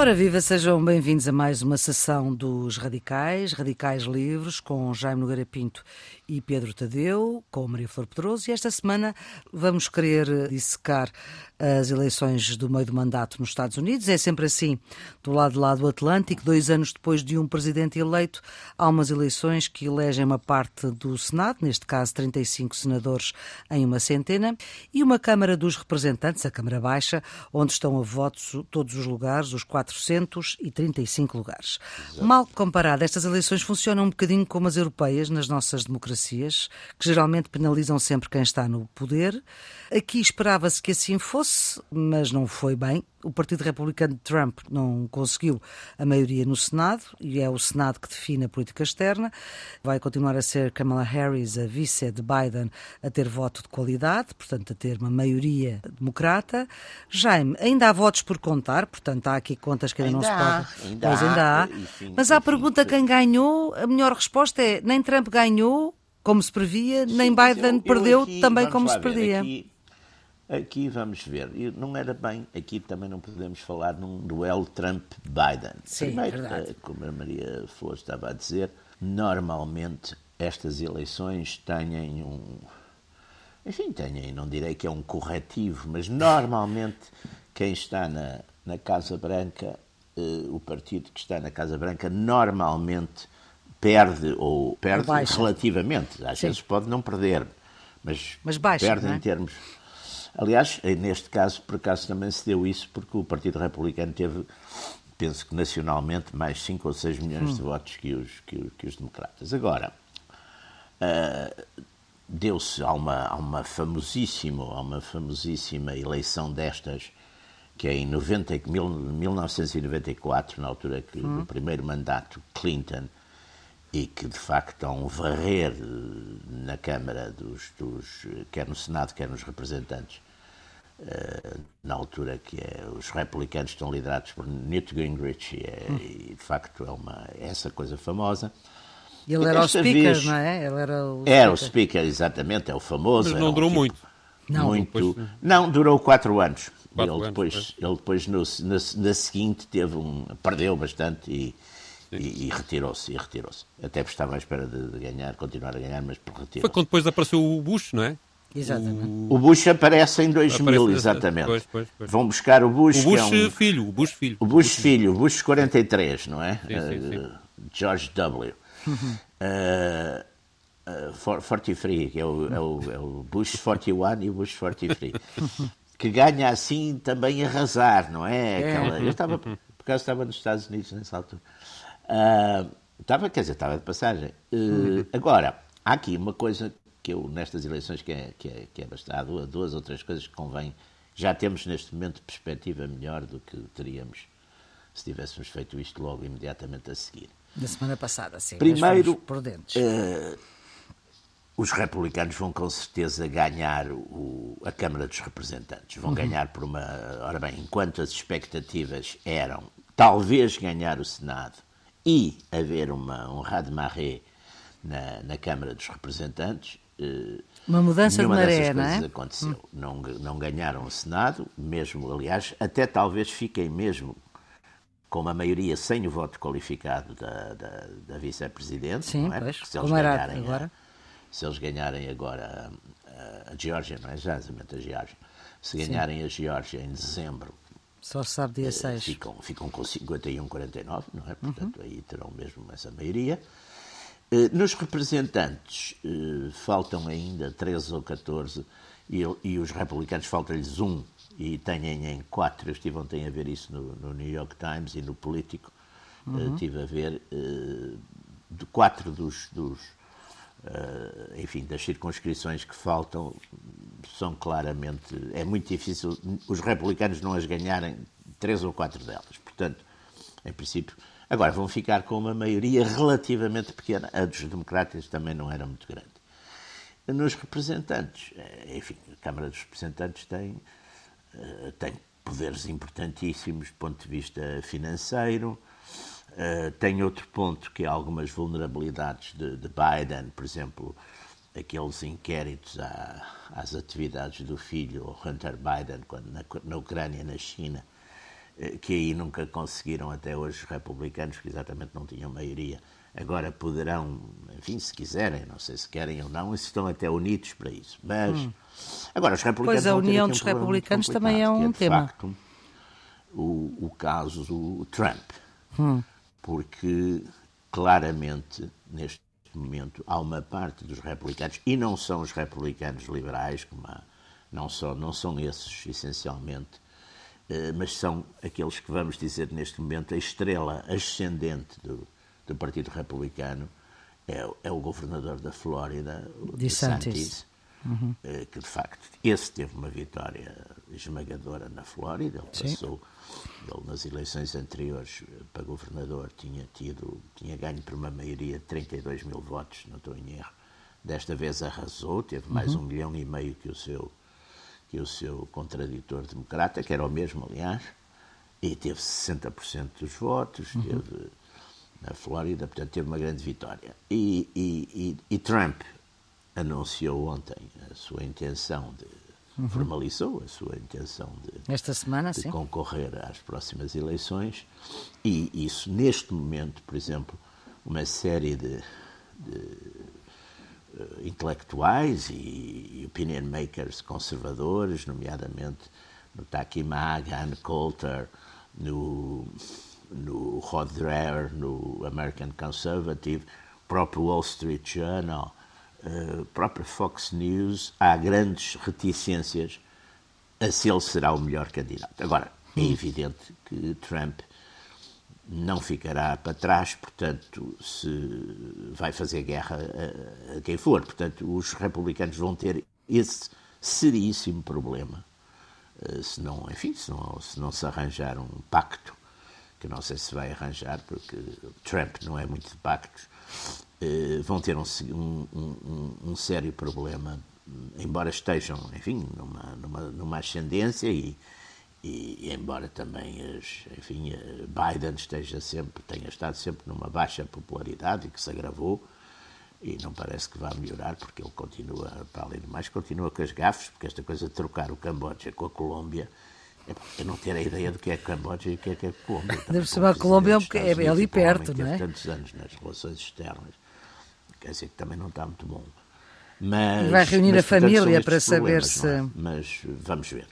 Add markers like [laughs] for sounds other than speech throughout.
Ora viva, sejam bem-vindos a mais uma sessão dos Radicais, Radicais Livres, com Jaime Nogueira Pinto e Pedro Tadeu, com Maria Flor Pedroso, e esta semana vamos querer dissecar as eleições do meio do mandato nos Estados Unidos. É sempre assim, do lado lá do Atlântico, dois anos depois de um presidente eleito, há umas eleições que elegem uma parte do Senado, neste caso 35 senadores em uma centena, e uma Câmara dos Representantes, a Câmara Baixa, onde estão a votos todos os lugares, os 435 lugares. Exato. Mal comparado, estas eleições funcionam um bocadinho como as europeias nas nossas democracias, que geralmente penalizam sempre quem está no poder. Aqui esperava-se que assim fosse, mas não foi bem. O Partido Republicano de Trump não conseguiu a maioria no Senado e é o Senado que define a política externa. Vai continuar a ser Kamala Harris, a vice de Biden, a ter voto de qualidade, portanto, a ter uma maioria democrata. Jaime, ainda há votos por contar, portanto, há aqui contas que ainda, ainda não se podem. Ainda pois ainda há. Mas à pergunta quem ganhou, a melhor resposta é nem Trump ganhou, como se previa, Sim, nem Biden eu, perdeu eu aqui, também como se predia. Aqui, Aqui vamos ver, não era bem, aqui também não podemos falar num duelo Trump-Biden. Sim, Primeiro, verdade. Eh, como a Maria Flor estava a dizer, normalmente estas eleições têm um. Enfim, têm, não direi que é um corretivo, mas normalmente quem está na, na Casa Branca, eh, o partido que está na Casa Branca, normalmente perde, ou perde relativamente. Às Sim. vezes pode não perder, mas, mas baixa, perde é? em termos Aliás, neste caso, por acaso também se deu isso, porque o Partido Republicano teve, penso que nacionalmente, mais 5 ou 6 milhões hum. de votos que os, que, que os democratas. Agora, uh, deu-se a uma, a uma famosíssima, a uma famosíssima eleição destas, que é em 90, 1994, na altura que, hum. do primeiro mandato Clinton, e que de facto estão a varrer na Câmara, dos, dos, quer no Senado, quer nos representantes, uh, na altura que é, os republicanos estão liderados por Newt Gingrich e, é, hum. e de facto é, uma, é essa coisa famosa. Ele era o speaker, vez, não é? Ele era o speaker. Era o speaker, exatamente, é o famoso. Mas não durou um tipo, muito. Não, muito, depois, não, durou quatro anos. Quatro ele, depois, anos, ele depois, no, na, na seguinte, teve um, perdeu bastante e e, e retirou-se, e retirou-se. Até porque estava à espera de, de, ganhar, continuar a ganhar, mas retirou-se. Foi quando depois apareceu o Bush, não é? Exatamente. O, o Bush aparece em 2000, aparece, exatamente. Pois, pois, pois. Vão buscar o Bush. O Bush é um, filho, o Bush filho. O Bush, Bush filho, o Bush 43, não é? Sim, sim, sim. Uh, George W. uh, uh, 43, que é o, é, o, é o Bush 41 e o Bush 43. que ganha assim também arrasar, não é? é. Aquela, eu estava, por acaso estava nos Estados Unidos nessa altura. Uh, estava, quer dizer, estava de passagem. Uh, agora, há aqui uma coisa que eu, nestas eleições, que é, que é, que é bastante, duas ou três coisas que convém. Já temos neste momento perspectiva melhor do que teríamos se tivéssemos feito isto logo imediatamente a seguir. Da semana passada, sim. Primeiro, prudentes. Uh, os republicanos vão com certeza ganhar o, a Câmara dos Representantes. Vão uhum. ganhar por uma. Ora bem, enquanto as expectativas eram talvez ganhar o Senado e haver uma, um raz-de-marée na, na Câmara dos Representantes. Eh, uma mudança de maré, não é? aconteceu. Hum. Não, não ganharam o Senado, mesmo, aliás, até talvez fiquem mesmo com uma maioria sem o voto qualificado da, da, da vice-presidente. Sim, não é? pois, se eles ganharem agora. A, se eles ganharem agora a, a Geórgia, não é exatamente a Geórgia, se ganharem Sim. a Geórgia em dezembro só se sabe dia 6. Eh, ficam, ficam com 51, 49, não é? Portanto, uhum. aí terão mesmo essa maioria. Eh, nos representantes eh, faltam ainda 13 ou 14 e, e os republicanos faltam-lhes um e têm em quatro. Eu estive ontem a ver isso no, no New York Times e no Político. Uhum. Estive a ver de quatro dos, dos enfim, das circunscrições que faltam, são claramente. É muito difícil os republicanos não as ganharem três ou quatro delas. Portanto, em princípio. Agora, vão ficar com uma maioria relativamente pequena. A dos democratas também não era muito grande. Nos representantes, eh, enfim, a Câmara dos Representantes tem, eh, tem poderes importantíssimos do ponto de vista financeiro. Eh, tem outro ponto que é algumas vulnerabilidades de, de Biden, por exemplo, aqueles inquéritos à, às atividades do filho Hunter Biden quando na, na Ucrânia, na China, eh, que aí nunca conseguiram até hoje os republicanos, que exatamente não tinham maioria. Agora poderão, enfim, se quiserem, não sei se querem ou não, estão até unidos para isso. Mas, hum. agora, os republicanos. Pois a união dos um republicanos também é um é, de tema. Facto, o, o caso do Trump. Hum. Porque, claramente, neste momento, há uma parte dos republicanos, e não são os republicanos liberais, como há, não, são, não são esses, essencialmente, eh, mas são aqueles que, vamos dizer, neste momento, a estrela ascendente do do Partido Republicano é, é o governador da Flórida, o DeSantis, uhum. Eh, que de facto esse teve uma vitória esmagadora na Flórida. Ele Sim. passou, ele nas eleições anteriores para governador tinha tido, tinha ganho por uma maioria de 32 mil votos, não estou em erro. Desta vez arrasou, teve mais uhum. um milhão e meio que o seu que o seu contraditor democrata, que era o mesmo, aliás, e teve 60% dos votos, uhum. teve na Flórida, portanto teve uma grande vitória. E, e, e, e Trump anunciou ontem a sua intenção de uhum. formalizou a sua intenção de, Esta semana, de sim. concorrer às próximas eleições e isso neste momento, por exemplo, uma série de, de uh, intelectuais e, e, opinion makers conservadores, nomeadamente no Taki Ann Coulter, no no Rod Dreher, no American Conservative, próprio Wall Street Journal, uh, próprio Fox News, há grandes reticências a se ele será o melhor candidato. Agora, é hum. evidente que Trump não ficará para trás, portanto, se vai fazer guerra a, a quem for. Portanto, os republicanos vão ter esse seríssimo problema uh, se não, enfim, se não, se não se arranjar um pacto que não sei se vai arranjar, porque Trump não é muito de pactos, eh, vão ter um, um, um, sério problema, embora estejam, enfim, numa, numa, numa ascendência e, e, e, embora também, as, enfim, Biden esteja sempre, tenha estado sempre numa baixa popularidade e que se agravou, e não parece que vá melhorar, porque ele continua, para além de mais, continua com as gafes, porque esta coisa de trocar o Camboja com a Colômbia eu não ter a ideia do que é Camboja e o que é, que é Colômbia. Deve ser a Colômbia é, é, é ali perto, não é? tantos anos nas relações externas, quer dizer que também não está muito bom. Mas, e vai reunir mas, a família para saber se. É? Mas vamos ver.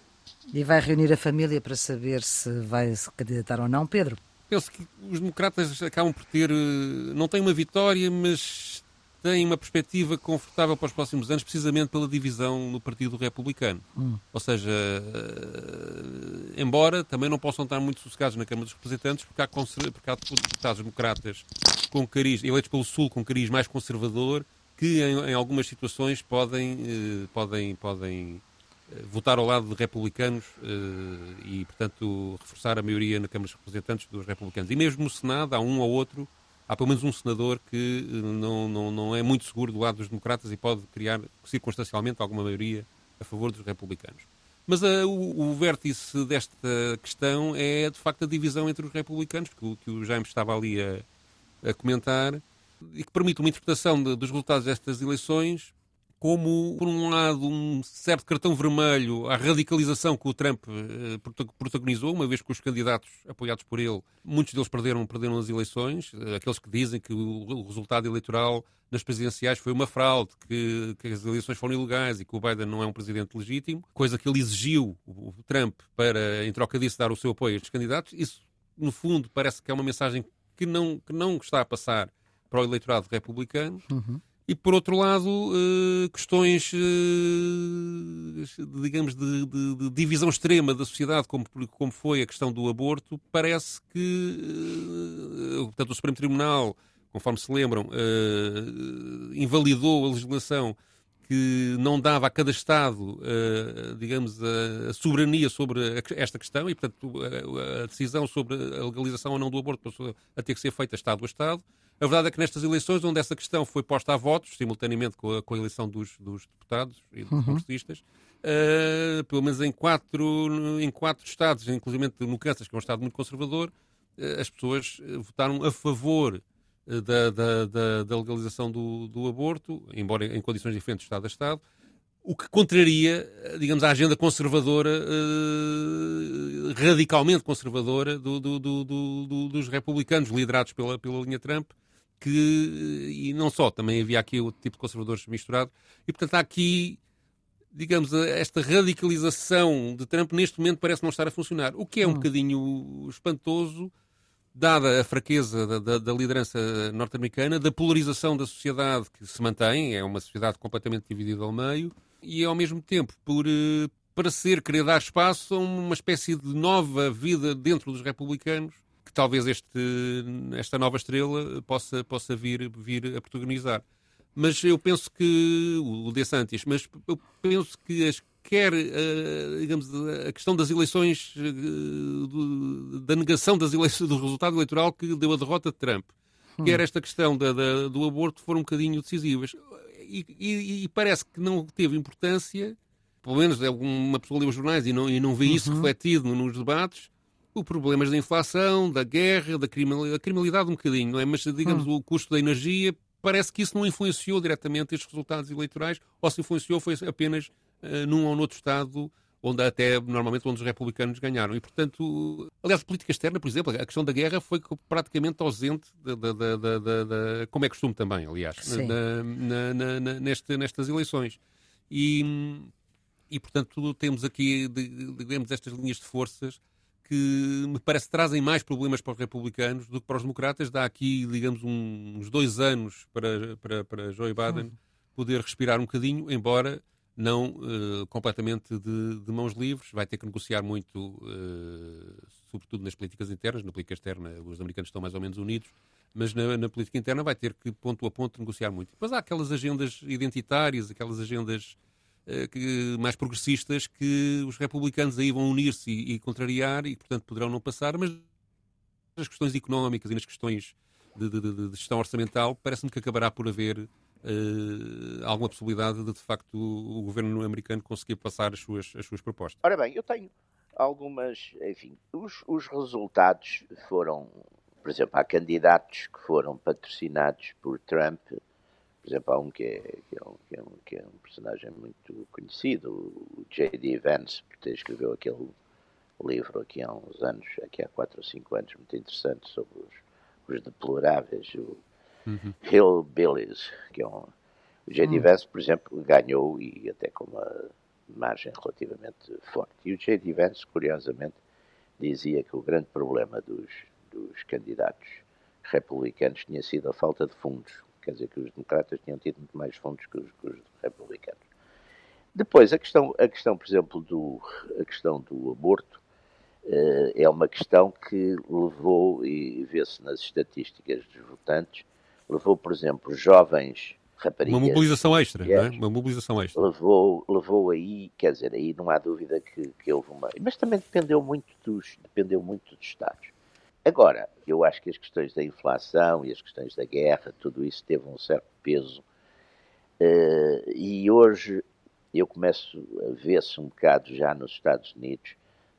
E vai reunir a família para saber se vai se candidatar ou não, Pedro? Penso que os democratas acabam por ter. Eh, não têm uma vitória, mas têm uma perspectiva confortável para os próximos anos, precisamente pela divisão no Partido Republicano. Hum. Ou seja, uh, embora também não possam estar muito sossegados na Câmara dos Representantes, porque há, porque há deputados democratas com cariz, eleitos pelo Sul com cariz mais conservador, que em, em algumas situações podem, uh, podem, podem uh, votar ao lado de republicanos e, portanto, reforçar a maioria na Câmara dos Representantes dos republicanos. E mesmo no Senado há um ou outro há pelo menos um senador que eh, não, não, não é muito seguro do lado dos democratas e pode criar circunstancialmente alguma maioria a favor dos republicanos. Mas uh, o, o, vértice desta questão é, de facto, a divisão entre os republicanos, que o, que o Jaime estava ali a, a comentar, e que permite uma interpretação de, dos resultados destas eleições como, por um lado, um certo cartão vermelho à radicalização que o Trump eh, protagonizou, uma vez que os candidatos apoiados por ele, muitos deles perderam, perderam as eleições, eh, aqueles que dizem que o, resultado eleitoral nas presidenciais foi uma fraude, que, que, as eleições foram ilegais e que o Biden não é um presidente legítimo, coisa que ele exigiu, o, Trump, para, em troca disso, dar o seu apoio a estes candidatos. Isso, no fundo, parece que é uma mensagem que não, que não está a passar para o eleitorado republicano. Uhum. E, por outro lado, uh, questões, uh, digamos, de, de, de, divisão extrema da sociedade, como, como foi a questão do aborto, parece que, uh, portanto, o Supremo Tribunal, conforme se lembram, invalidou a legislação que não dava a cada Estado, digamos, a, soberania sobre esta questão e, portanto, a, decisão sobre a legalização ou não do aborto passou a ter que ser feita Estado a Estado. A verdade é que nestas eleições, onde essa questão foi posta a votos, simultaneamente com a, com a eleição dos, dos, deputados e dos uhum. congressistas, uh, pelo menos em quatro, em quatro estados, inclusive no Kansas, que é um estado muito conservador, uh, as pessoas eh, votaram a favor da, da, da, da legalização do, do, aborto, embora em condições diferentes de Estado a Estado. o que contraria, digamos, a agenda conservadora, radicalmente conservadora, do, do, do, dos republicanos liderados pela, pela linha Trump, que, e não só, também havia aqui o tipo de conservadores misturado, e portanto há aqui, digamos, esta radicalização de Trump neste momento parece não estar a funcionar, o que é um hum. bocadinho espantoso, dada a fraqueza da, da, da liderança norte-americana, da polarização da sociedade que se mantém, é uma sociedade completamente dividida ao meio, e ao mesmo tempo por eh, parecer querer dar espaço a uma espécie de nova vida dentro dos republicanos talvez este, esta nova estrela possa, possa vir, vir a protagonizar. Mas eu penso que o DeSantis, mas eu penso que as, quer uh, digamos, a questão das eleições, uh, do, da negação das eleições, do resultado eleitoral que deu a derrota de Trump, hum. quer esta questão da, da, do aborto foram um bocadinho decisivas. E, e, e, parece que não teve importância, pelo menos alguma pessoa lê os jornais e não, e não vê isso uhum. refletido nos debates, o problemas da inflação, da guerra, da criminalidade, da criminalidade um bocadinho, não é? Mas, digamos, hum. o custo da energia, parece que isso não influenciou diretamente estes resultados eleitorais, ou se influenciou foi apenas uh, num ou noutro Estado, onde até, normalmente, onde os republicanos ganharam. E, portanto, aliás, a política externa, por exemplo, a questão da guerra foi praticamente ausente, da, da, da, da como é costume também, aliás, na, na, na, neste, nestas eleições. E, e, portanto, temos aqui, digamos, estas linhas de forças que me parece que trazem mais problemas para os republicanos do que para os democratas. Dá aqui, digamos, uns dois anos para, para, para Joe Biden poder respirar um bocadinho, embora não uh, completamente de, de, mãos livres. Vai ter que negociar muito, uh, sobretudo nas políticas internas. Na política externa, os americanos estão mais ou menos unidos, mas na, na política interna vai ter que, ponto a ponto, negociar muito. Depois há aquelas agendas identitárias, aquelas agendas que, mais progressistas que os republicanos aí vão unir-se e, e, contrariar e, portanto, poderão não passar, mas nas questões económicas e nas questões de, de, de, de gestão orçamental, parece-me que acabará por haver uh, alguma possibilidade de, de facto, o, o, governo americano conseguir passar as suas, as suas propostas. Ora bem, eu tenho algumas, enfim, os, os resultados foram, por exemplo, há candidatos que foram patrocinados por Trump por exemplo, há um que é, que é, um, que é, um, que é um personagem muito conhecido, o J.D. Vance, que escreveu aquele livro aqui há uns anos, aqui há 4 ou 5 anos, muito interessante, sobre os, os deploráveis, o uhum. Hillbillies, que é um... O J.D. Uhum. Vance, por exemplo, ganhou e até com uma margem relativamente forte. E o J.D. Vance, curiosamente, dizia que o grande problema dos, dos candidatos republicanos tinha sido a falta de fundos quer dizer que os democratas tinham tido muito mais fundos que os, que os republicanos. Depois, a questão, a questão, por exemplo, do, a questão do aborto uh, é uma questão que levou, e vê-se nas estatísticas dos votantes, levou, por exemplo, jovens raparigas... Uma mobilização extra, não é? Uma mobilização extra. Levou, levou aí, quer dizer, aí não há dúvida que, que houve uma... Mas também dependeu muito dos, dependeu muito dos Estados. Agora, eu acho que as questões da inflação e as questões da guerra, tudo isso teve um certo peso. Uh, e hoje eu começo a ver-se um bocado já nos Estados Unidos,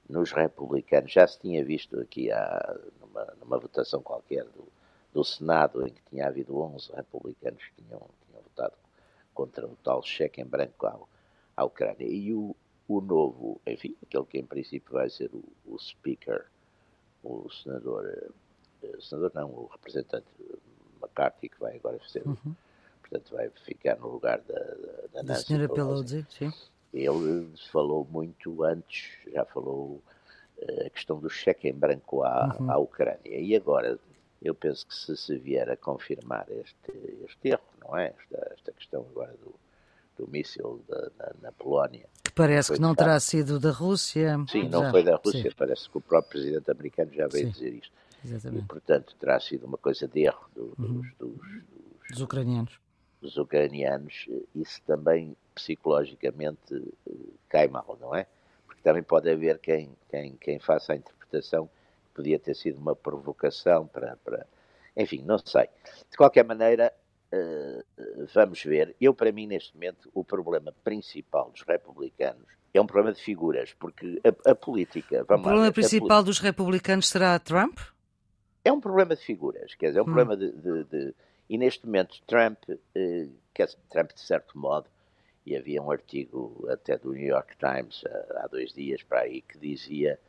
nos republicanos, já se tinha visto aqui há, numa, numa votação qualquer do, do, Senado, em que tinha havido 11 republicanos que tinham, tinham votado contra o tal cheque em branco à, à Ucrânia. E o, o novo, enfim, aquele que em princípio vai ser o, o Speaker o senador, eh, senador não, o representante McCarthy, que vai agora ser, uhum. portanto, vai ficar no lugar da, da, da Nancy senhora Pelosi, sim. Ele falou muito antes, já falou eh, a questão do cheque em branco à, uhum. à Ucrânia. E agora, eu penso que se se vier a confirmar este, este erro, não é? Esta, esta questão agora do, do míssil na, na, Polónia. Que parece que não terá sido da Rússia. Sim, não já. foi da Rússia, Sim. parece que o próprio presidente americano já veio Sim. dizer isto. Exatamente. E, portanto, terá sido uma coisa de erro do, uhum. dos, dos, dos, ucranianos. Dos ucranianos. Isso também, psicologicamente, eh, cai mal, não é? Porque também pode haver quem, quem, quem faça a interpretação que podia ter sido uma provocação para, para... Enfim, não sei. De qualquer maneira, vamos ver. Eu, para mim, neste momento, o problema principal dos republicanos é um problema de figuras, porque a, a política. o problema lá, principal dos republicanos será Trump? É um problema de figuras, quer dizer, é um hum. problema de, de, de, E neste momento, Trump, uh, quer Trump, de certo modo, e havia um artigo até do New York Times há dois dias para aí que dizia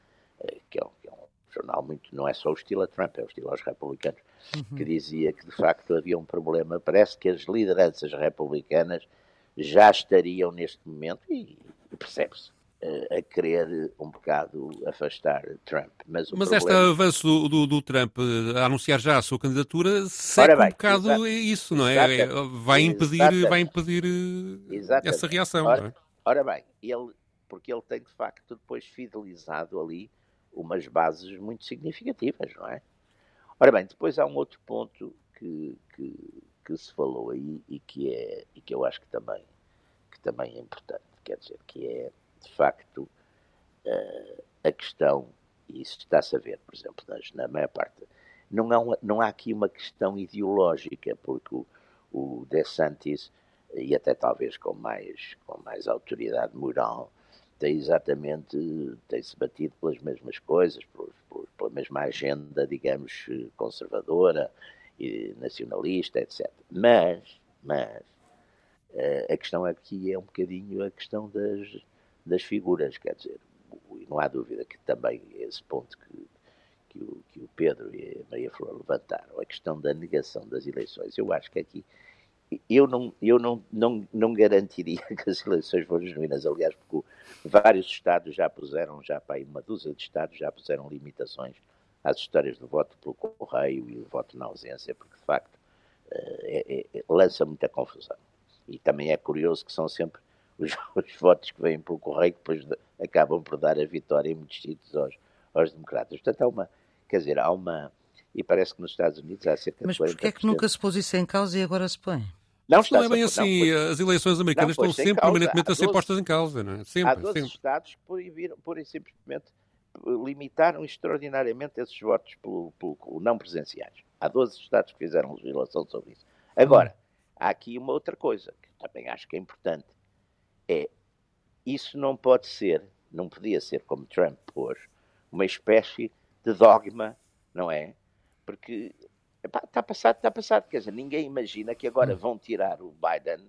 que é, um, que é um jornal muito, não é só o estilo a Trump, é o estilo aos republicanos, uhum. que dizia que de facto havia um problema. Parece que as lideranças republicanas já estariam neste momento, e, e percebe-se, eh, a querer um bocado afastar Trump. Mas, Mas problema... este avanço do, do, do, Trump a anunciar já a sua candidatura segue bem, um bocado isso, não é? vai impedir, vai impedir eh, essa reação. Ora, é? ora bem, ele, porque ele tem de facto depois fidelizado ali umas bases muito significativas, não é? Ora bem, depois há um outro ponto que, que, que se falou aí e que, é, e que eu acho que também, que também é importante, quer dizer, que é de facto, uh, a questão, e isso está-se a ver, por exemplo, nas, na maior parte, não há, uma, não há aqui uma questão ideológica, porque o, o DeSantis, e até talvez com mais, com mais autoridade moral, tem exatamente, tem-se batido pelas mesmas coisas, por, por, pela mesma agenda, digamos, conservadora e nacionalista, etc. Mas, mas, eh, a questão aqui é um bocadinho a questão das, das figuras, quer dizer, e não há dúvida que também esse ponto que, que, o, que o Pedro e a Maria Flor levantaram, a questão da negação das eleições, eu acho que aqui eu não, eu não, não, não garantiria [laughs] que as eleições foram genuínas, aliás, porque vários Estados já puseram, já para aí uma dúzia de Estados já puseram limitações às histórias do voto pelo correio e o voto na ausência, porque de facto eh, é, é, lança muita confusão. E também é curioso que são sempre os, [laughs] os, votos que vêm pelo correio, que depois de, acabam por dar a vitória em muitos sítios aos, aos democratas. Portanto, há uma, quer dizer, há uma. E parece que nos Estados Unidos há cerca Mas de Mas porquê é que nunca se pôs isso em causa e agora se põe? Não, não é bem assim. Não, as eleições americanas não, estão sempre permanentemente a ser postas em causa. Não é? sempre, há 12 sempre. Estados que e simplesmente limitaram extraordinariamente esses votos pelo, pelo, não presenciais. Há 12 Estados que fizeram legislação sobre isso. Agora, há aqui uma outra coisa que também acho que é importante é isso não pode ser, não podia ser como Trump pôs, uma espécie de dogma, não é? Porque está passado, está passado. Quer dizer, ninguém imagina que agora vão tirar o Biden,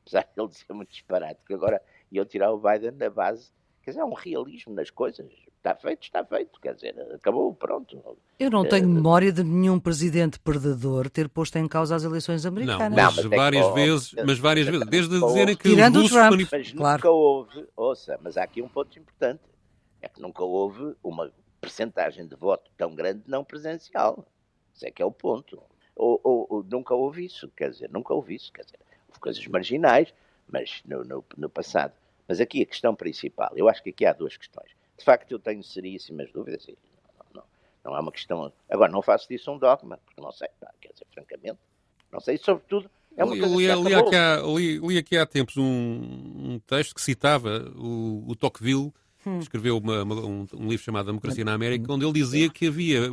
apesar de ele dizer muito disparate, que agora iam tirar o Biden da base. Quer dizer, há um realismo nas coisas. Está feito, está feito. Quer dizer, acabou, pronto. Eu não tenho uh, memória de nenhum presidente perdedor ter posto em causa as eleições americanas. Não, mas, não, mas é várias vezes, mas várias vezes, desde dizerem que Tirando o Trump, mas claro. nunca houve, ouça, mas há aqui um ponto importante, é que nunca houve uma percentagem de voto tão grande não presencial. Isso é que é o ponto. Ou, ou, ou, nunca houve isso, quer dizer, nunca houve isso, quer dizer, houve coisas marginais, mas no, no, no passado. Mas aqui a questão principal, eu acho que aqui há duas questões de facto eu tenho seríssimas dúvidas. E não, não, não é uma questão. Agora, não faço disso um dogma, porque não sei, pá, quer dizer, francamente, não sei, sobretudo. É uma coisa li, li, li, aqui há, li, li, aqui há tempos um, um texto que citava o, o Tocqueville, hum. que escreveu uma, uma, um, um, livro chamado Democracia na América, onde ele dizia que havia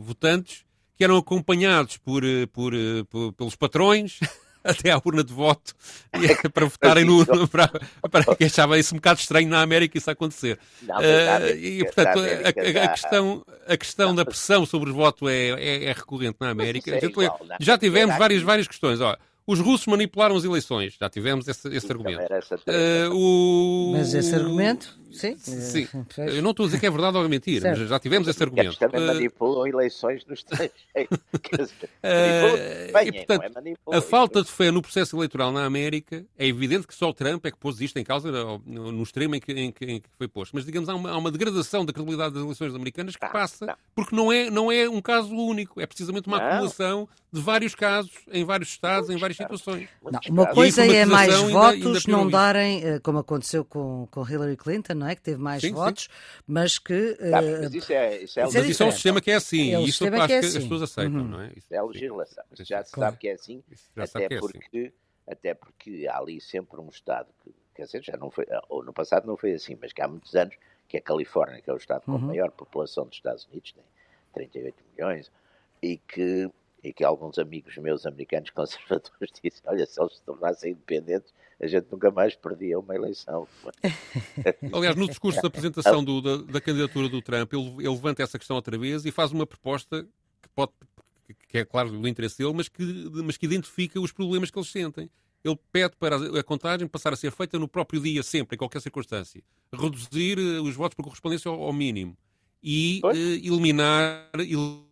votantes que eram acompanhados por, eh, por, eh, por pelos patrões [laughs] até à urna de voto para votarem no, [laughs] para, para que achava isso um bocado estranho na América isso acontecer. Não, uh, e portanto a, a, a, questão, a questão da pressão sobre o voto é, é, é recorrente na América. É igual, já tivemos várias, várias questões. Olha, os russos manipularam as eleições. Já tivemos esse, esse argumento. Uh, o... Mas esse argumento, sim. sim. Eu não estou a dizer que é verdade ou é mentira, certo. mas já tivemos esse argumento. Eles também uh, manipulam eleições no estrangeiro. uh, e, portanto, é a falta de fé no processo eleitoral na América, é evidente que só o Trump é que pôs isto em causa no, extremo em que, em, que, em que, foi posto. Mas, digamos, há uma, há uma, degradação da credibilidade das eleições americanas que não, passa, não. porque não é, não é um caso único. É precisamente uma não. acumulação de vários casos, em vários estados, em várias situações. Não, uma coisa é mais ainda, votos ainda não darem, eh, como aconteceu com, com Hillary Clinton, não é? Que teve mais sim, votos, sim. mas que. Tá, mas isso é, isso é, mas isso é um sistema que é assim, é isso acho que, é assim. as pessoas aceitam, uhum. não é? Isso é a legislação. já se claro. sabe que é assim, até é porque, assim. até porque há ali sempre um Estado que, quer dizer, já não foi, ou no passado não foi assim, mas que há muitos anos, que é a Califórnia, que é o Estado com a uhum. maior população dos Estados Unidos, tem 38 milhões, e que e que alguns amigos meus americanos [laughs] conservadores dizem, olha, se eles se tornassem independentes, a gente nunca mais perdia uma eleição. [laughs] Aliás, no discurso da apresentação do, da, da, candidatura do Trump, ele, ele, levanta essa questão outra vez e faz uma proposta que pode que é claro do interesse dele, mas que, mas que identifica os problemas que eles sentem. ele pede para a contagem passar a ser feita no próprio dia, sempre, em qualquer circunstância. Reduzir eh, os votos por correspondência ao, ao mínimo. E eliminar, eliminar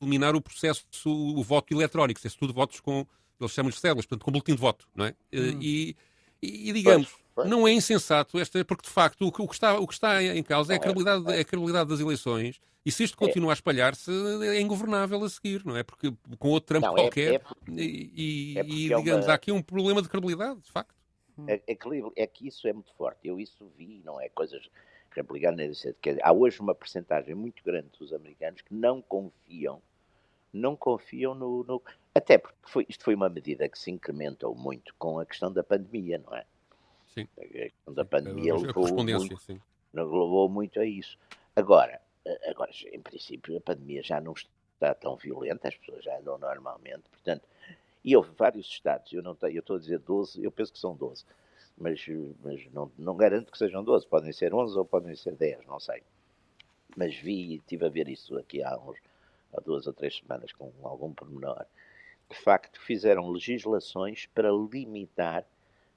o processo, o voto eletrónico, se é tudo votos com, eles chamam de células, portanto, com boletim de voto, não é? Hum. E, e, digamos, pois, pois. não é insensato, esta, porque de facto o que, o que, está, o que está em causa é a, credibilidade, é a credibilidade das eleições e se isto é. continua a espalhar-se é ingovernável a seguir, não é? Porque com outro Trump não, é- qualquer, é porque, e, e, e digamos, uma... há aqui um problema de credibilidade, de facto. É, é, que isso é muito forte. Eu isso vi, não é coisas republicanas. Há hoje uma percentagem muito grande dos americanos que não confiam, não confiam no, no até porque foi, isto foi uma medida que se incrementou muito com a questão da pandemia, não é? Sim. A questão da pandemia a levou, muito, sim. levou muito a isso. Agora, agora, em princípio, a pandemia já não está tão violenta, as pessoas já andam normalmente, portanto, e houve vários estados, eu não tenho, eu estou a dizer 12, eu penso que são 12, mas, mas não, não garanto que sejam 12, podem ser 11 ou podem ser 10, não sei. Mas vi, estive a ver isso aqui há uns, há duas ou três semanas com algum pormenor, de facto, fizeram legislações para limitar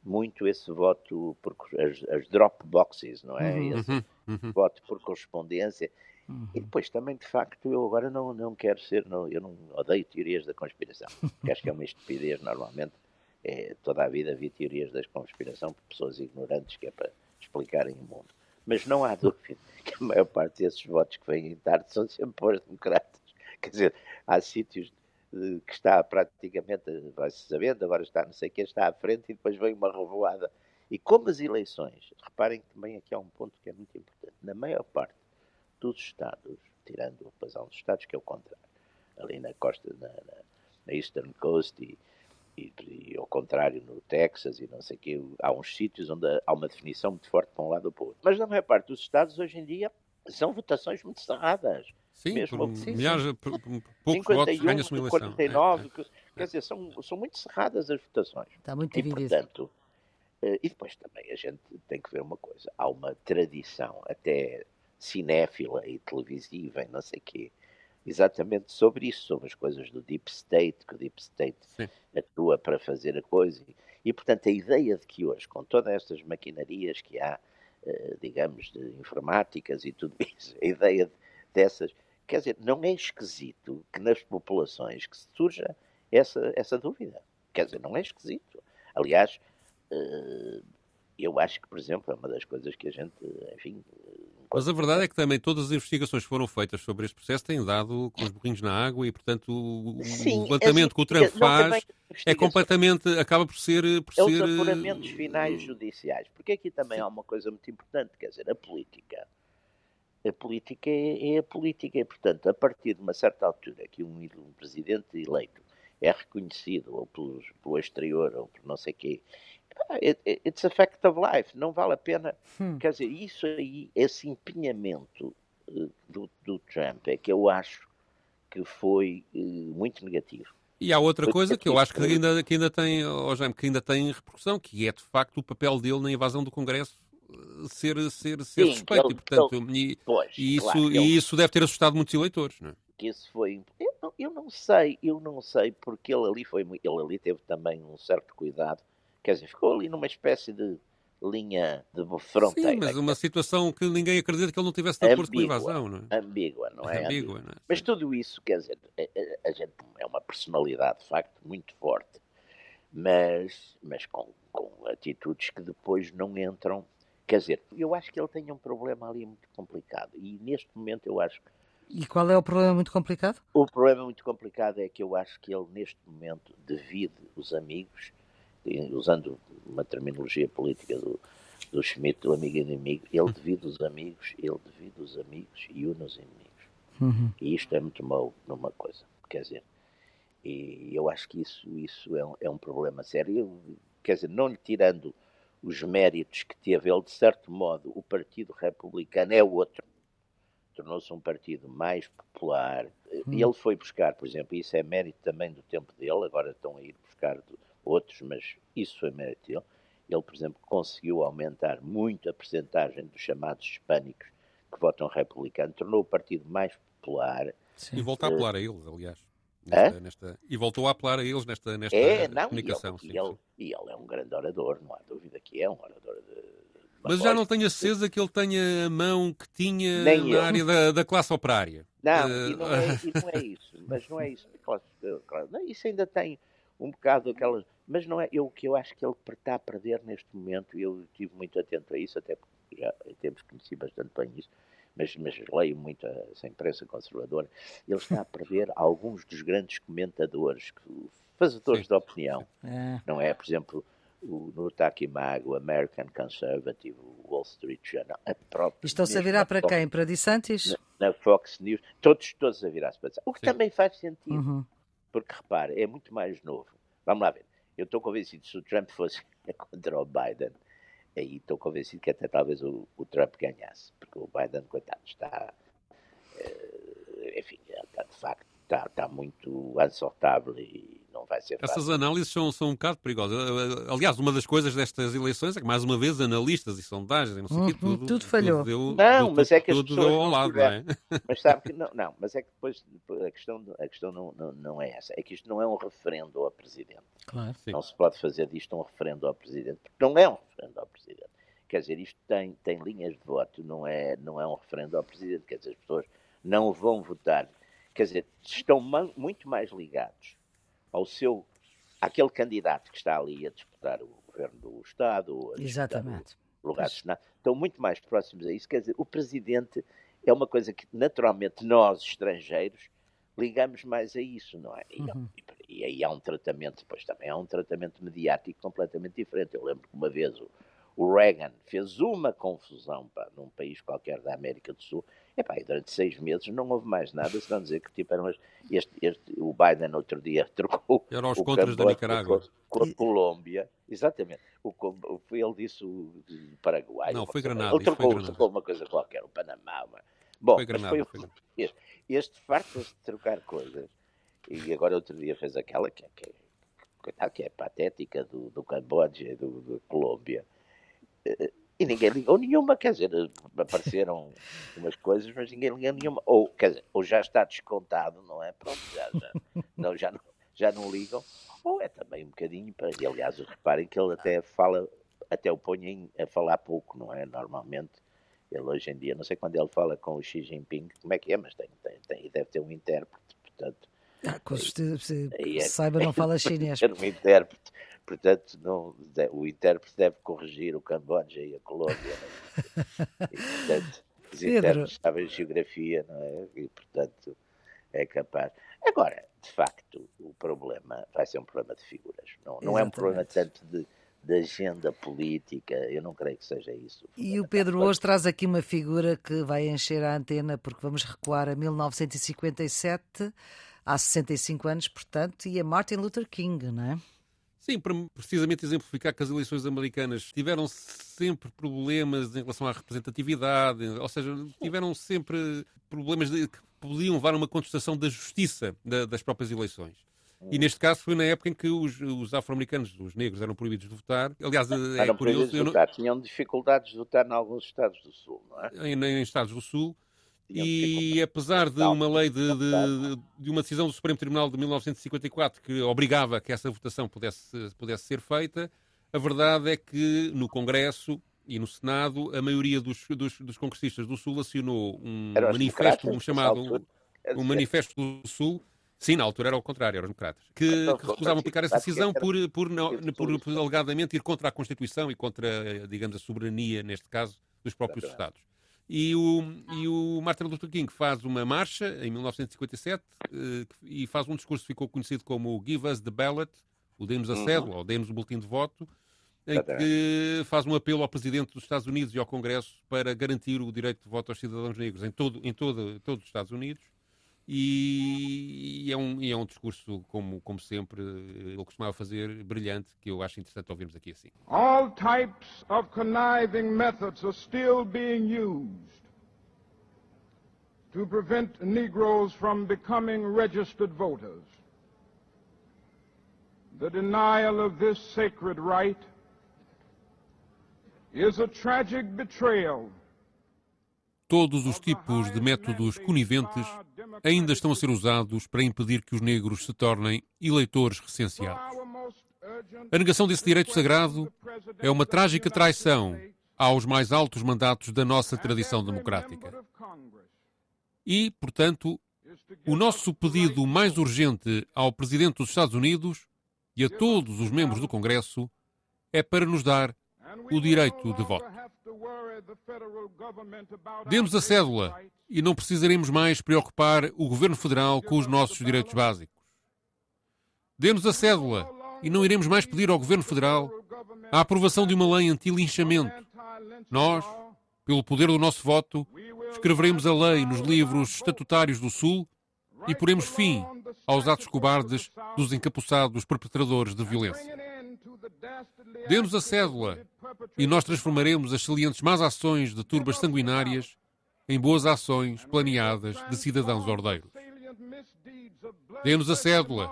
muito esse voto por as, as drop boxes, não é? Uhum, esse uhum, uhum. voto por correspondência. Uhum. E depois também, de facto, eu agora não, não quero ser, não, eu não odeio teorias da conspiração, porque acho que é uma estupidez normalmente. É, toda a vida havia teorias da conspiração por pessoas ignorantes que é para explicarem o mundo. Mas não há dúvida [laughs] que a maior parte desses votos que vêm tarde são sempre para os democratas. Quer dizer, há sítios que está praticamente, vai-se sabendo, agora está não sei o que, está à frente e depois vem uma revoada. E como as eleições, reparem que também aqui há um ponto que é muito importante, na maior parte dos Estados, tirando depois há uns Estados que é o contrário, ali na costa, na, na Eastern Coast e, e, e, ao contrário no Texas e não sei o que, há uns sítios onde há uma definição muito forte para um lado ou para o outro. Mas na maior parte dos Estados, hoje em dia, são votações muito cerradas. Sim, mesmo por, sim, milhares, sim. por, por poucos 51, votos ganha-se uma eleição. 49, é, é. quer dizer, são, são muito cerradas as votações. Está muito dividido. E, portanto, eh, e depois também a gente tem que ver uma coisa, há uma tradição até cinéfila e televisiva e não sei o quê, exatamente sobre isso, sobre as coisas do Deep State, que o Deep State sim. atua para fazer a coisa. E, portanto, a ideia de que hoje, com todas estas maquinarias que há, eh, digamos, de informáticas e tudo [laughs] isso, a ideia de, dessas Quer dizer, não é esquisito que nas populações que surja essa, essa dúvida. Quer dizer, não é esquisito. Aliás, eh, eu acho que, por exemplo, é uma das coisas que a gente, enfim. Mas a verdade é que também todas as investigações que foram feitas sobre este processo têm dado com os burrinhos na água e, portanto, o, Sim, levantamento que o Trump faz é completamente. acaba por ser. Por é ser... os apuramentos finais judiciais. Porque aqui também Sim. há uma coisa muito importante, quer dizer, a política a política é, é, a política e, portanto, a partir de uma certa altura que um, um presidente eleito é reconhecido ou pelos, pelo exterior ou por não sei quê, it, it's a fact of life, não vale a pena. Hum. Quer dizer, isso aí, esse empenhamento uh, do, do, Trump é que eu acho que foi uh, muito negativo. E há outra coisa que eu acho que ainda, que ainda tem, oh, Jaime, que ainda tem repercussão, que é de facto o papel dele na invasão do Congresso ser, ser, ser Sim, suspeito. Ele, e, portanto, ele, e, pois, e, isso, claro, e isso deve ter assustado muitos eleitores, não é? Isso foi. Eu não, eu não sei, eu não sei, porque ele ali foi ele ali teve também um certo cuidado. Quer dizer, ficou ali numa espécie de linha de fronteira. Sim, mas uma situação que ninguém acredita que ele não tivesse de acordo com a invasão, não é? Ambígua, não é? Ambígua, não é? Mas tudo isso, quer dizer, a, a, a, gente é uma personalidade, de facto, muito forte, mas, mas com, com atitudes que depois não entram Quer dizer, eu acho que ele tem um problema ali muito complicado e neste momento eu acho. E qual é o problema muito complicado? O problema muito complicado é que eu acho que ele neste momento divide os amigos, usando uma terminologia política do, do Schmidt, do amigo e inimigo, ele divide os amigos, ele divide os amigos e une os inimigos. Uhum. E isto é muito mau numa coisa, quer dizer, e eu acho que isso, isso é, um, é um problema sério. Eu, quer dizer, não lhe tirando os méritos que teve. Ele, de certo modo, o Partido Republicano é outro. Tornou-se um partido mais popular. Hum. Ele foi buscar, por exemplo, isso é mérito também do tempo dele, agora estão a ir buscar outros, mas isso foi mérito dele. Ele, por exemplo, conseguiu aumentar muito a percentagem dos chamados hispânicos que votam republicano, tornou o partido mais popular. Sim. E volta a apelar a eles, aliás. nesta, nesta, e voltou a apelar a eles nesta, nesta é, não, comunicação. E ele, e, ele, e ele é um grande orador, não há dúvida que é um orador de. Mas já não tenho a certeza que ele tenha a mão que tinha Nem na eu. área da, da classe operária. Não, Eh, e, não é, e não é [laughs] isso. Mas não é isso. Claro, claro, não, isso ainda tem um bocado aquelas. Mas não é. Eu, o que eu acho que ele está a perder neste momento, e eu estive muito atento a isso, até porque já em tempos conheci bastante bem isso, mas, mas leio muito essa imprensa conservadora. Ele está a perder [laughs] alguns dos grandes comentadores, fazedores Sim. de opinião. É. Não é? Por exemplo, o Mag, o American Conservative, o Wall Street Journal, a própria. Estão-se a virar para Fox- quem? Para DeSantis? na, na Fox News, todos, todos a virar-se para. O que Sim. também faz sentido, Uhum. Porque repare, é muito mais novo. Vamos lá ver. Eu estou convencido, se o Trump fosse [laughs] contra o Biden, aí estou convencido que até talvez o, o Trump ganhasse, porque o Biden, coitado, está. eh, enfim, está de facto, está, está muito insortável e não vai ser fácil. Essas análises são, são um bocado perigosas. Aliás, uma das coisas destas eleições é que, mais uma vez, analistas e sondagens, e não sei o quê, Uhum, tudo, tudo falhou. deu- Não, tudo- mas é que as tudo pessoas deu ao lado, não é? Mas sabe que [laughs] não, não, mas é que depois a questão, a questão não, não, não é essa. É que isto não é um referendo ao presidente. Claro. Sim. Não se pode fazer disto um referendo ao presidente, porque não é um referendo ao presidente. Quer dizer, isto tem, tem linhas de voto, não é, não é um referendo ao presidente. Quer dizer, as pessoas não vão votar. Quer dizer, estão muito mais ligados ao seu, àquele candidato que está ali a disputar o governo do Estado, Exatamente. o lugar do Senado, estão muito mais próximos a isso. Quer dizer, o presidente é uma coisa que, naturalmente, nós, estrangeiros, ligamos mais a isso, não é? E, Uhum. e aí há um tratamento, depois também há um tratamento mediático completamente diferente. Eu lembro que uma vez o, o Reagan fez uma confusão pá, num país qualquer da América do Sul, Epá, e durante seis meses não houve mais nada, senão dizer que tipo, eram as- este, este, o Biden outro dia [laughs] trocou Eram os o contras da Nicarágua. Com, a Colômbia, exatamente. O, o- ele disse o Paraguai. Não, foi Granada, Ele isso foi trocou, Granada. trocou uma coisa qualquer, o Panamá. mas- Bom, Foi mas Granada, foi, foi Granada. este, este farto-se de trocar coisas. E agora outro dia fez aquela que é, que é, que é patética do, do Camboja e do, da Colômbia. E ninguém ligou nenhuma, quer dizer, apareceram [laughs] umas coisas, mas ninguém ligou nenhuma. Ou, quer dizer, ou já está descontado, não é? Pronto, já, já, [laughs] não, já, não, já não ligam. Ou é também um bocadinho, para, e aliás, reparem que ele até fala, até o põe a falar pouco, não é? Normalmente, ele hoje em dia, não sei quando ele fala com o Xi Jinping, como é que é, mas tem, tem, tem deve ter um intérprete, portanto, Ah, com certeza, se é- saiba, não fala [laughs] chinês. ter um intérprete. Portanto, não, o intérprete deve corrigir o Camboja e a Colômbia. é? E, portanto, os Pedro. intérpretes sabem geografia, não é? E, portanto, é capaz. Agora, de facto, o problema vai ser um problema de figuras. Não, não é um problema tanto de, de agenda política, eu não creio que seja isso. E o Pedro hoje traz aqui uma figura que vai encher a antena, porque vamos recuar a 1957, há 65 anos, portanto, e a Martin Luther King, não é? Sim, para precisamente exemplificar que as eleições americanas tiveram sempre problemas em relação à representatividade, ou seja, tiveram sempre problemas de- que podiam levar a uma contestação da justiça da- das próprias eleições. E neste caso foi na época em que os, os afro-americanos, os negros, eram proibidos de votar. Aliás, é Eram curioso, proibidos de eu não- votar. Tinham dificuldades de votar em alguns estados do Sul, não é? em, em Estados do Sul. Tinham E apesar de uma lei de, não de, de uma decisão do Supremo Tribunal de 1954 que obrigava que essa votação pudesse, pudesse ser feita, a verdade é que no Congresso e no Senado a maioria dos, dos, dos congressistas do Sul assinou um manifesto, um chamado um manifesto do Sul. Sim, na altura era ao contrário, eram os democratas. Que, Então, que recusavam aplicar essa decisão por, por, não, Era por, por alegadamente ir contra a Constituição e contra, digamos, a soberania, neste caso, dos próprios. Estados. E o, e o Martin Luther King faz uma marcha em 1957 eh, e faz um discurso que ficou conhecido como Give Us the Ballot, o Demos a Uhum. Cédula, ou Demos o Boletim de Voto, em que faz um apelo ao Presidente dos Estados Unidos e ao Congresso para garantir o direito de voto aos cidadãos negros em, todo, em todo, todos os Estados Unidos. E, e é um, e é um discurso, como, como sempre, ele costumava fazer, brilhante, que eu acho interessante ouvirmos aqui assim. All types of conniving methods are still being used to prevent Negroes from becoming registered voters. The denial of this sacred right is a tragic betrayal Todos os tipos de métodos coniventes ainda estão a ser usados para impedir que os negros se tornem eleitores recenseados. A negação desse direito sagrado é uma trágica traição aos mais altos mandatos da nossa tradição democrática. E, portanto, o nosso pedido mais urgente ao Presidente dos Estados Unidos e a todos os membros do Congresso é para nos dar o direito de voto. Demos a cédula e não precisaremos mais preocupar o Governo Federal com os nossos direitos básicos. Demos a cédula e não iremos mais pedir ao Governo Federal a aprovação de uma lei anti-linchamento. Nós, pelo poder do nosso voto, escreveremos a lei nos livros estatutários do Sul e poremos fim aos atos cobardes dos encapuçados perpetradores de violência. Dê-nos a cédula e nós transformaremos as salientes más ações de turbas sanguinárias em boas ações planeadas de cidadãos ordeiros. Dê-nos a cédula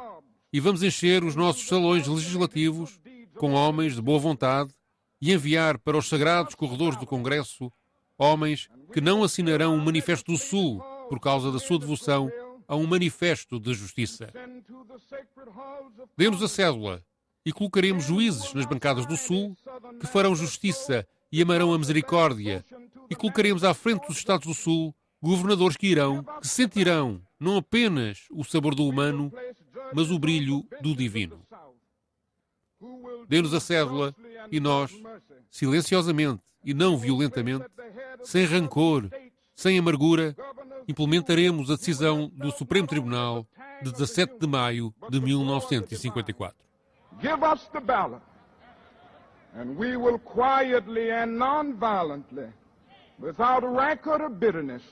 e vamos encher os nossos salões legislativos com homens de boa vontade e enviar para os sagrados corredores do Congresso homens que não assinarão o Manifesto do Sul por causa da sua devoção a um manifesto de justiça. Dê-nos a cédula e colocaremos juízes nas bancadas do Sul que farão justiça e amarão a misericórdia, e colocaremos à frente dos Estados do Sul governadores que irão, que sentirão não apenas o sabor do humano, mas o brilho do divino. Dê-nos a cédula e nós, silenciosamente e não violentamente, sem rancor, sem amargura, implementaremos a decisão do Supremo Tribunal de 17 de maio de 1954. Give us the ballot, and we will quietly and non-violently, without record of bitterness,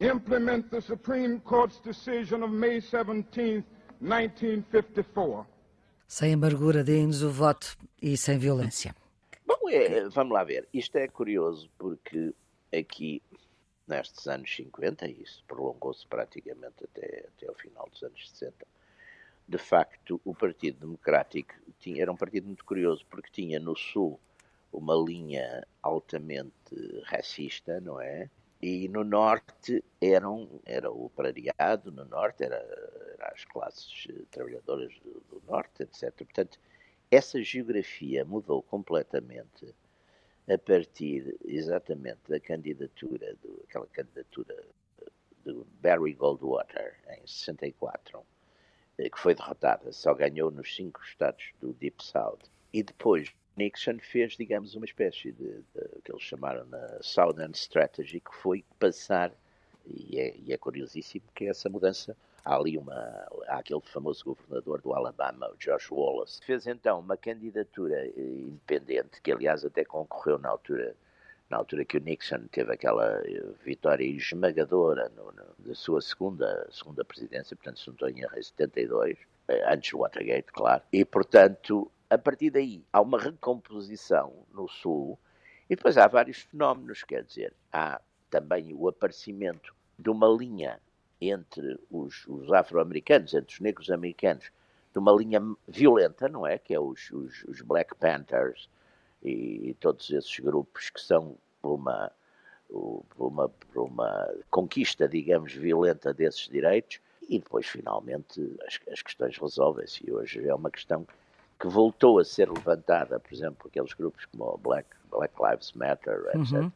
implement the Supreme Court's decision of May 17, 1954. Sem amargura, deem-nos o voto e sem violência. Bom, é, vamos lá ver. Isto é curioso porque aqui, nestes anos 50, e isso prolongou-se praticamente até, até o final dos anos 60, de facto, o Partido Democrático tinha, era um partido muito curioso, porque tinha no Sul uma linha altamente racista, não é? E no Norte eram, era o operariado, no Norte era, era as classes trabalhadoras do, do, Norte, etc. Portanto, essa geografia mudou completamente a partir exatamente da candidatura, do, aquela candidatura do Barry Goldwater em 64, eh, que foi derrotada, só ganhou nos cinco estados do Deep South. E depois Nixon fez, digamos, uma espécie de, de que eles chamaram na Southern Strategy, que foi passar, e é, e é curiosíssimo que essa mudança há ali uma há aquele famoso governador do Alabama, o Josh Wallace, fez então uma candidatura eh, independente, que aliás até concorreu na altura na altura que o Nixon teve aquela eh, vitória esmagadora no, no, da sua segunda, segunda presidência, portanto, se não estou em erro, em 72, eh, antes do Watergate, claro, e, portanto, a partir daí há uma recomposição no Sul e depois há vários fenómenos, quer dizer, há também o aparecimento de uma linha entre os, os afro-americanos, entre os negros americanos, de uma linha violenta, não é? Que é os, os, os Black Panthers, e todos esses grupos que são por uma, uma, uma conquista, digamos, violenta desses direitos, e depois, finalmente, as, as questões resolvem-se. E hoje é uma questão que voltou a ser levantada, por exemplo, aqueles grupos como o Black, Black Lives Matter, etc. Uhum.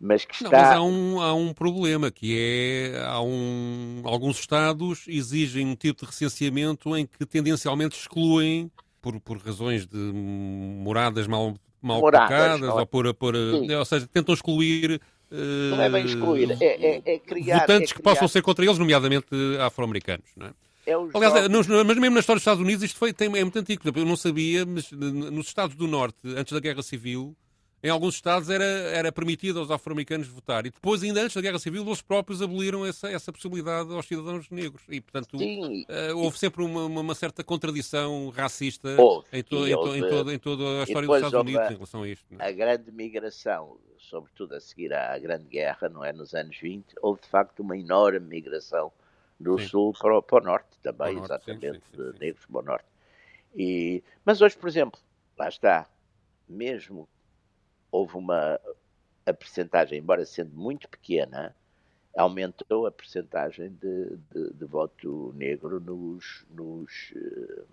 Mas que está... Não, mas há um, há um problema, que é há um, alguns Estados exigem um tipo de recenseamento em que tendencialmente excluem, por, por razões de moradas mal mal colocadas, é? ou, por, por, ou seja, tentam excluir não é bem excluir, é, é, é criar. Votantes é que possam ser contra eles, nomeadamente afro-americanos. Não é? É Aliás, nos, mas mesmo na história dos Estados Unidos isto foi, tem, é muito antigo. Eu não sabia, mas nos Estados do Norte, antes da Guerra Civil, em alguns estados era, era permitido aos afro-americanos votar. E depois, ainda antes da Guerra Civil, eles próprios aboliram essa, essa possibilidade aos cidadãos negros. E, portanto, uh, houve sempre uma, uma, certa contradição racista em, to, em, to, em, to, em, toda a história dos Estados Unidos em relação a isto. É? A grande migração, sobretudo a seguir à Grande Guerra, não é? Nos anos 20, houve de facto uma enorme migração do sim. Sul para o, para o Norte também, norte, exatamente, sim, sim, negros para o Norte. E, mas hoje, por exemplo, lá está, mesmo houve uma a percentagem, embora sendo muito pequena, aumentou a percentagem de, de, de voto negro nos, nos, uh,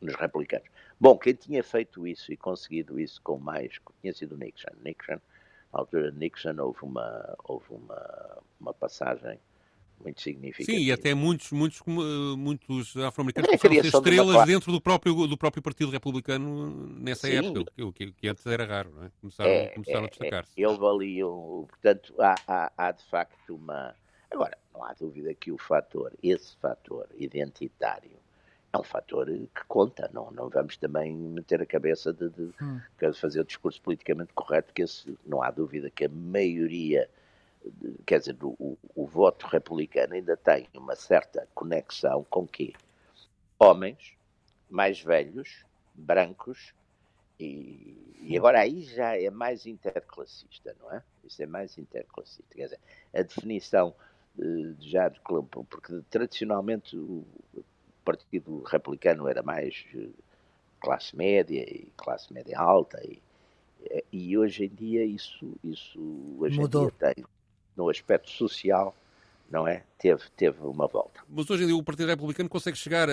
nos republicanos. Bom, quem tinha feito isso e conseguido isso com mais tinha sido Nixon. Nixon, na altura de Nixon, houve uma, houve uma, uma passagem muito significativa. Sim, e até muitos, muitos, muitos afro-americanos é, passaram a ser estrelas dentro do próprio, do próprio Partido Republicano nessa Sim. época, o que, que, antes era raro, não é? Começaram, é, começaram é, a destacar-se. É, ele valia, portanto, há, há, há de facto uma... Agora, não há dúvida que o fator, esse fator identitário, é um fator que conta, não, não vamos também meter a cabeça de, de, hum. de fazer o discurso politicamente correto, que esse, não há dúvida que a maioria quer dizer, o, o, voto republicano ainda tem uma certa conexão com que homens mais velhos, brancos, e, e, agora aí já é mais interclassista, não é? Isso é mais interclassista. Quer dizer, a definição uh, já de clube, porque tradicionalmente o Partido Republicano era mais uh, classe média e classe média alta e, e hoje em dia isso, isso hoje Mudou. em dia tem no aspecto social, não é? Teve, teve uma volta. Mas hoje em dia o Partido Republicano consegue chegar a,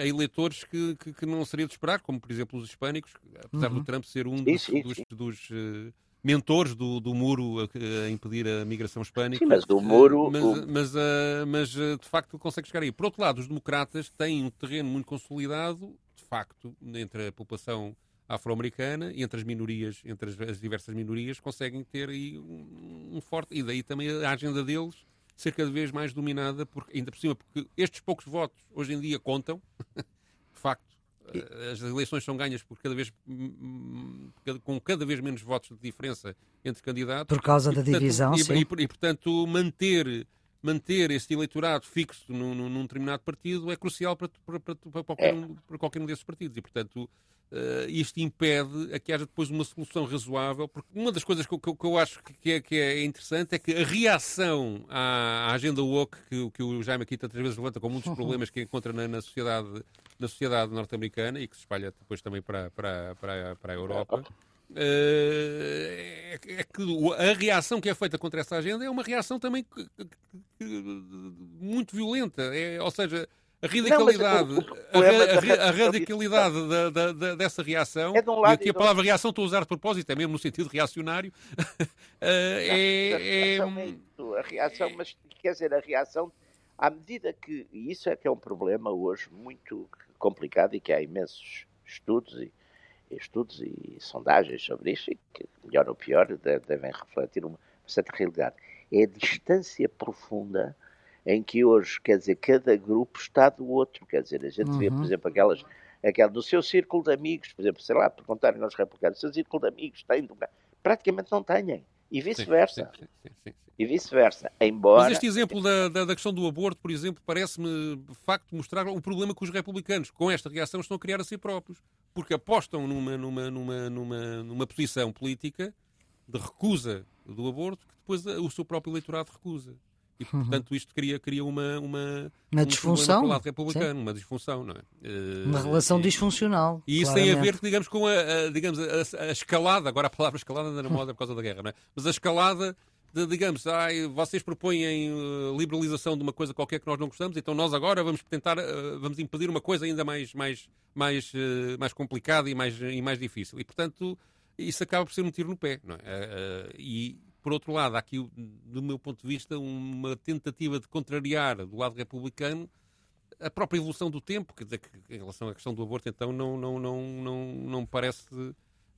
a eleitores que, que, que, não seria de esperar, como por exemplo os hispânicos, apesar uhum. do Trump ser um sim, dos, sim, dos, sim. dos uh, mentores do, do muro a, a, impedir a migração hispânica. Sim, mas do muro. Uh, mas, o... mas, uh, mas de facto consegue chegar aí. Por outro lado, os democratas têm um terreno muito consolidado, de facto, entre a população afro-americana e entre as minorias, entre as, as, diversas minorias, conseguem ter aí um, um, forte. E daí também a agenda deles ser cada vez mais dominada, porque, ainda por cima, porque estes poucos votos hoje em dia contam, [laughs] de facto. Eh, as eleições são ganhas por cada vez, com cada vez menos votos de diferença entre candidatos. Por causa e, da portanto, divisão, e, sim. E, e, portanto, manter manter esse eleitorado fixo num, num, determinado partido é crucial para, para, para, para qualquer, um, para qualquer um desses partidos. E, portanto, uh, isto impede a que haja depois uma solução razoável, porque uma das coisas que, que, que eu acho que é, que é, interessante é que a reação à, à agenda woke, que, que, o Jaime aqui tantas vezes levanta com muitos [laughs] problemas que encontra na, na sociedade, na sociedade norte-americana e que se espalha depois também para, para, para, para a Europa. Uh, é, é, que a reação que é feita contra essa agenda é uma reação também muito violenta. É, ou seja, a radicalidade, não, o, o a, a, a, radicalidade da, da, da, dessa reação, é de um e aqui a palavra reação estou a usar de propósito, é mesmo no sentido reacionário, [laughs] é, é, a reação, mas quer dizer, a reação, à medida que, e isso é que é um problema hoje muito complicado e que há imensos estudos e, estudos e sondagens sobre isso, e que, melhor ou pior, devem refletir uma certa realidade. É a distância profunda em que hoje, quer dizer, cada grupo está do outro. Quer dizer, a gente uhum. vê, por uhum. exemplo, aquelas, aquela do seu círculo de amigos, por exemplo, sei lá, perguntarem aos republicanos, o seu círculo de amigos tem, praticamente não têm. E vice-versa. E vice-versa. Embora. Mas este exemplo da, da, da, questão do aborto, por exemplo, parece-me de facto mostrar o problema que os republicanos, com esta reação, estão a criar a si próprios. Porque apostam numa, numa, numa, numa, numa posição política de recusa do aborto que depois o seu próprio eleitorado recusa. E, uhum. portanto, isto cria, cria uma, uma, uma um disfunção. lado republicano, Sim. uma disfunção, não é? Uma relação e, disfuncional. E isso claramente. tem a ver, digamos, com a, a digamos, a, a, escalada, agora a palavra escalada anda na moda por causa da guerra, não é? Mas a escalada de, digamos, ai, vocês propõem uh, liberalização de uma coisa qualquer que nós não gostamos, então nós agora vamos tentar, uh, vamos impedir uma coisa ainda mais, mais, mais, uh, mais complicada e mais, e mais difícil. E, portanto, isso acaba por ser um tiro no pé, é? e por outro lado, há aqui, do meu ponto de vista, uma tentativa de contrariar do lado republicano a própria evolução do tempo, dizer, que em relação à questão do aborto, então não, não, não, não, não parece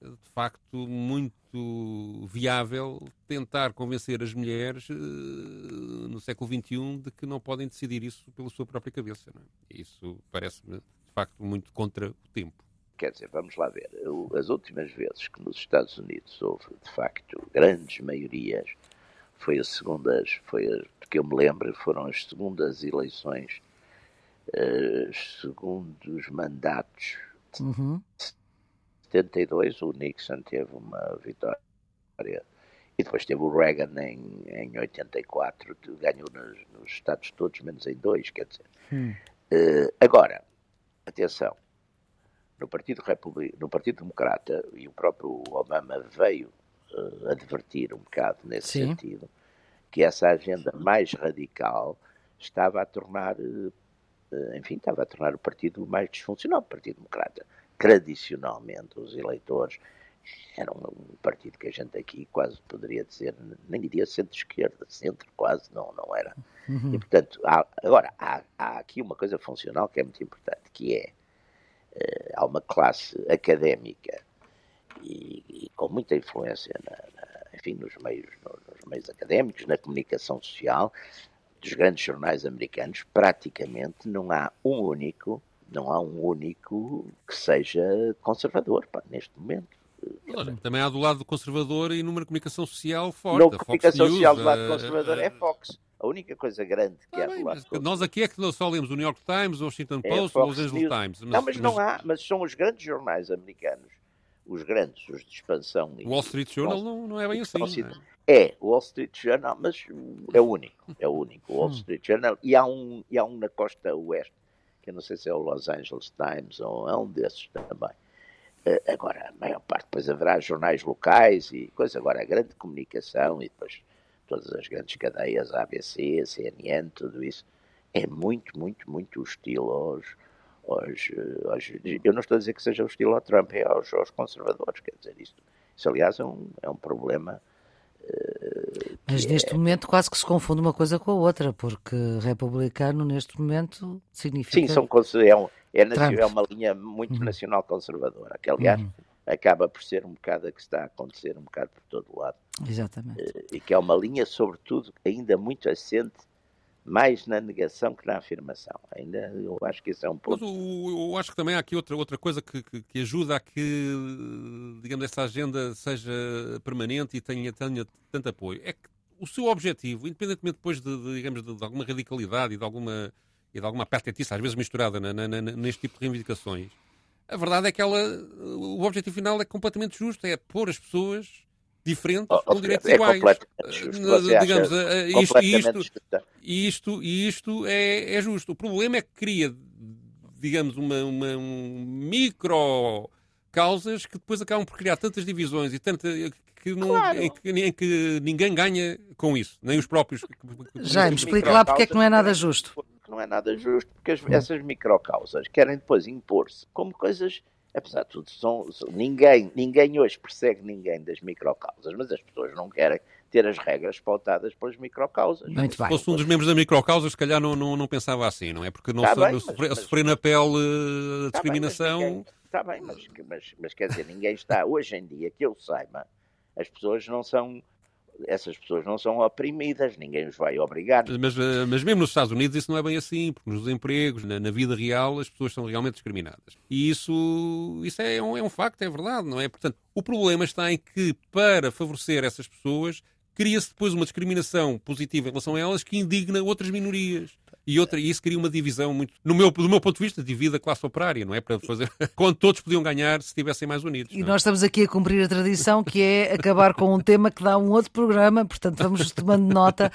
de facto muito viável tentar convencer as mulheres uh, no século XXI de que não podem decidir isso pela sua própria cabeça. É? Isso parece-me de facto muito contra o tempo quer dizer, vamos lá ver, as últimas vezes que nos Estados Unidos houve, de facto, grandes maiorias, foi as segundas, foi as, que eu me lembro, foram as segundas eleições, uh, segundos mandatos. Uhum. 72, o Nixon teve uma vitória e depois teve o Reagan em, em 84, ganhou nos, nos Estados todos, menos em dois, quer dizer. Hum. Uh, agora, atenção, no Partido, Republic... no Partido Democrata, e o próprio Obama veio uh, advertir um bocado nesse Sim. sentido, que essa agenda mais radical estava a tornar, eh, enfim, estava a tornar o partido mais disfuncional, o Partido Democrata. Tradicionalmente, os eleitores eram um partido que a gente aqui quase poderia dizer, nem diria centro-esquerda, centro quase, não, não era. Uhum. E, portanto, há, agora, há, há, aqui uma coisa funcional que é muito importante, que é, uh, há uma classe académica e, e com muita influência, na, na, enfim, nos meios, nos meios académicos, na comunicação social, dos grandes jornais americanos, praticamente não há um único, não há um único que seja conservador, pá, neste momento também há do lado conservador e numa comunicação social forte. Na comunicação Fox social News, do lado conservador é Fox. A única coisa grande que ah, há do lado Nós aqui é que só lemos o New York Times, o Washington é Post, ou o Los Angeles Times. Mas, não, mas, mas, não há, mas são os grandes jornais americanos, os grandes, os de expansão. O Wall Street Journal não, não é bem assim. É? é, o Wall Street Journal, mas é o único, é o único, o Wall hum. Street Journal, e há um, e há um na costa oeste, que não sei se é o Los Angeles Times ou é um desses também eh, agora, a maior parte, depois haverá jornais locais e coisa. Agora, a grande comunicação e depois todas as grandes cadeias, ABC, CNN, tudo isso, é muito, muito, muito hostil aos, aos, aos, Eu não estou a dizer que seja hostil ao Trump, é aos, aos conservadores, quer dizer, isto. Isso, aliás, é um, é um problema. Mas neste é... momento quase que se confunde uma coisa com a outra, porque republicano neste momento significa. Sim, são, é, um, é, é uma linha muito uhum. nacional conservadora, que aliás uhum. acaba por ser um bocado a que está a acontecer um bocado por todo o lado. Exatamente. Eh, e que é uma linha, sobretudo, ainda muito assente mais na negação que na afirmação. Ainda eu acho que isso é um ponto. Mas eu, eu acho que também há aqui outra, outra coisa que, que, que, ajuda a que, digamos, essa agenda seja permanente e tenha, tenha tanto apoio. É que o seu objetivo, independentemente depois de, de digamos, de, de, alguma radicalidade e de alguma e de alguma patetice, às vezes misturada na, na, na, neste tipo de reivindicações, a verdade é que ela, o objetivo final é completamente justo, é pôr as pessoas diferentes oh, com direitos é iguais. Justo, digamos, isto, isto, isto, isto é, é justo. O problema é que cria, digamos, uma, uma um micro causas que depois acabam por criar tantas divisões e tanta que não, claro. em, que, em, que, ninguém ganha com isso, nem os próprios. Já, me explica lá porque é que não é nada justo não é nada justo, porque as, essas microcausas querem depois impor-se como coisas, apesar de tudo, são, são, ninguém, ninguém hoje persegue ninguém das microcausas, mas as pessoas não querem ter as regras pautadas pelas microcausas. Muito Se fosse um dos membros da microcausa, se calhar não, não, não pensava assim, não é? Porque não, tá bem, sofrer, mas, sofrer na pele a tá discriminação. Está bem, mas, mas, mas quer dizer, ninguém está, hoje em dia, que eu saiba, as pessoas não são essas pessoas não são oprimidas, ninguém os vai obrigar. Mas, eh, mas mesmo nos Estados Unidos isso não é bem assim, porque nos empregos, na, na vida real, as pessoas são realmente discriminadas. E isso, isso é, um, é um facto, é verdade, não é? Portanto, o problema está em que, para favorecer essas pessoas, cria-se depois uma discriminação positiva em relação a elas que indigna outras minorias e outra, e isso cria uma divisão muito, no meu, do meu ponto de vista, divide a classe operária, não é? Para fazer [laughs] quando todos podiam ganhar se estivessem mais unidos. E é? nós estamos aqui a cumprir a tradição que é acabar com um tema que dá um outro programa, portanto vamos tomando nota.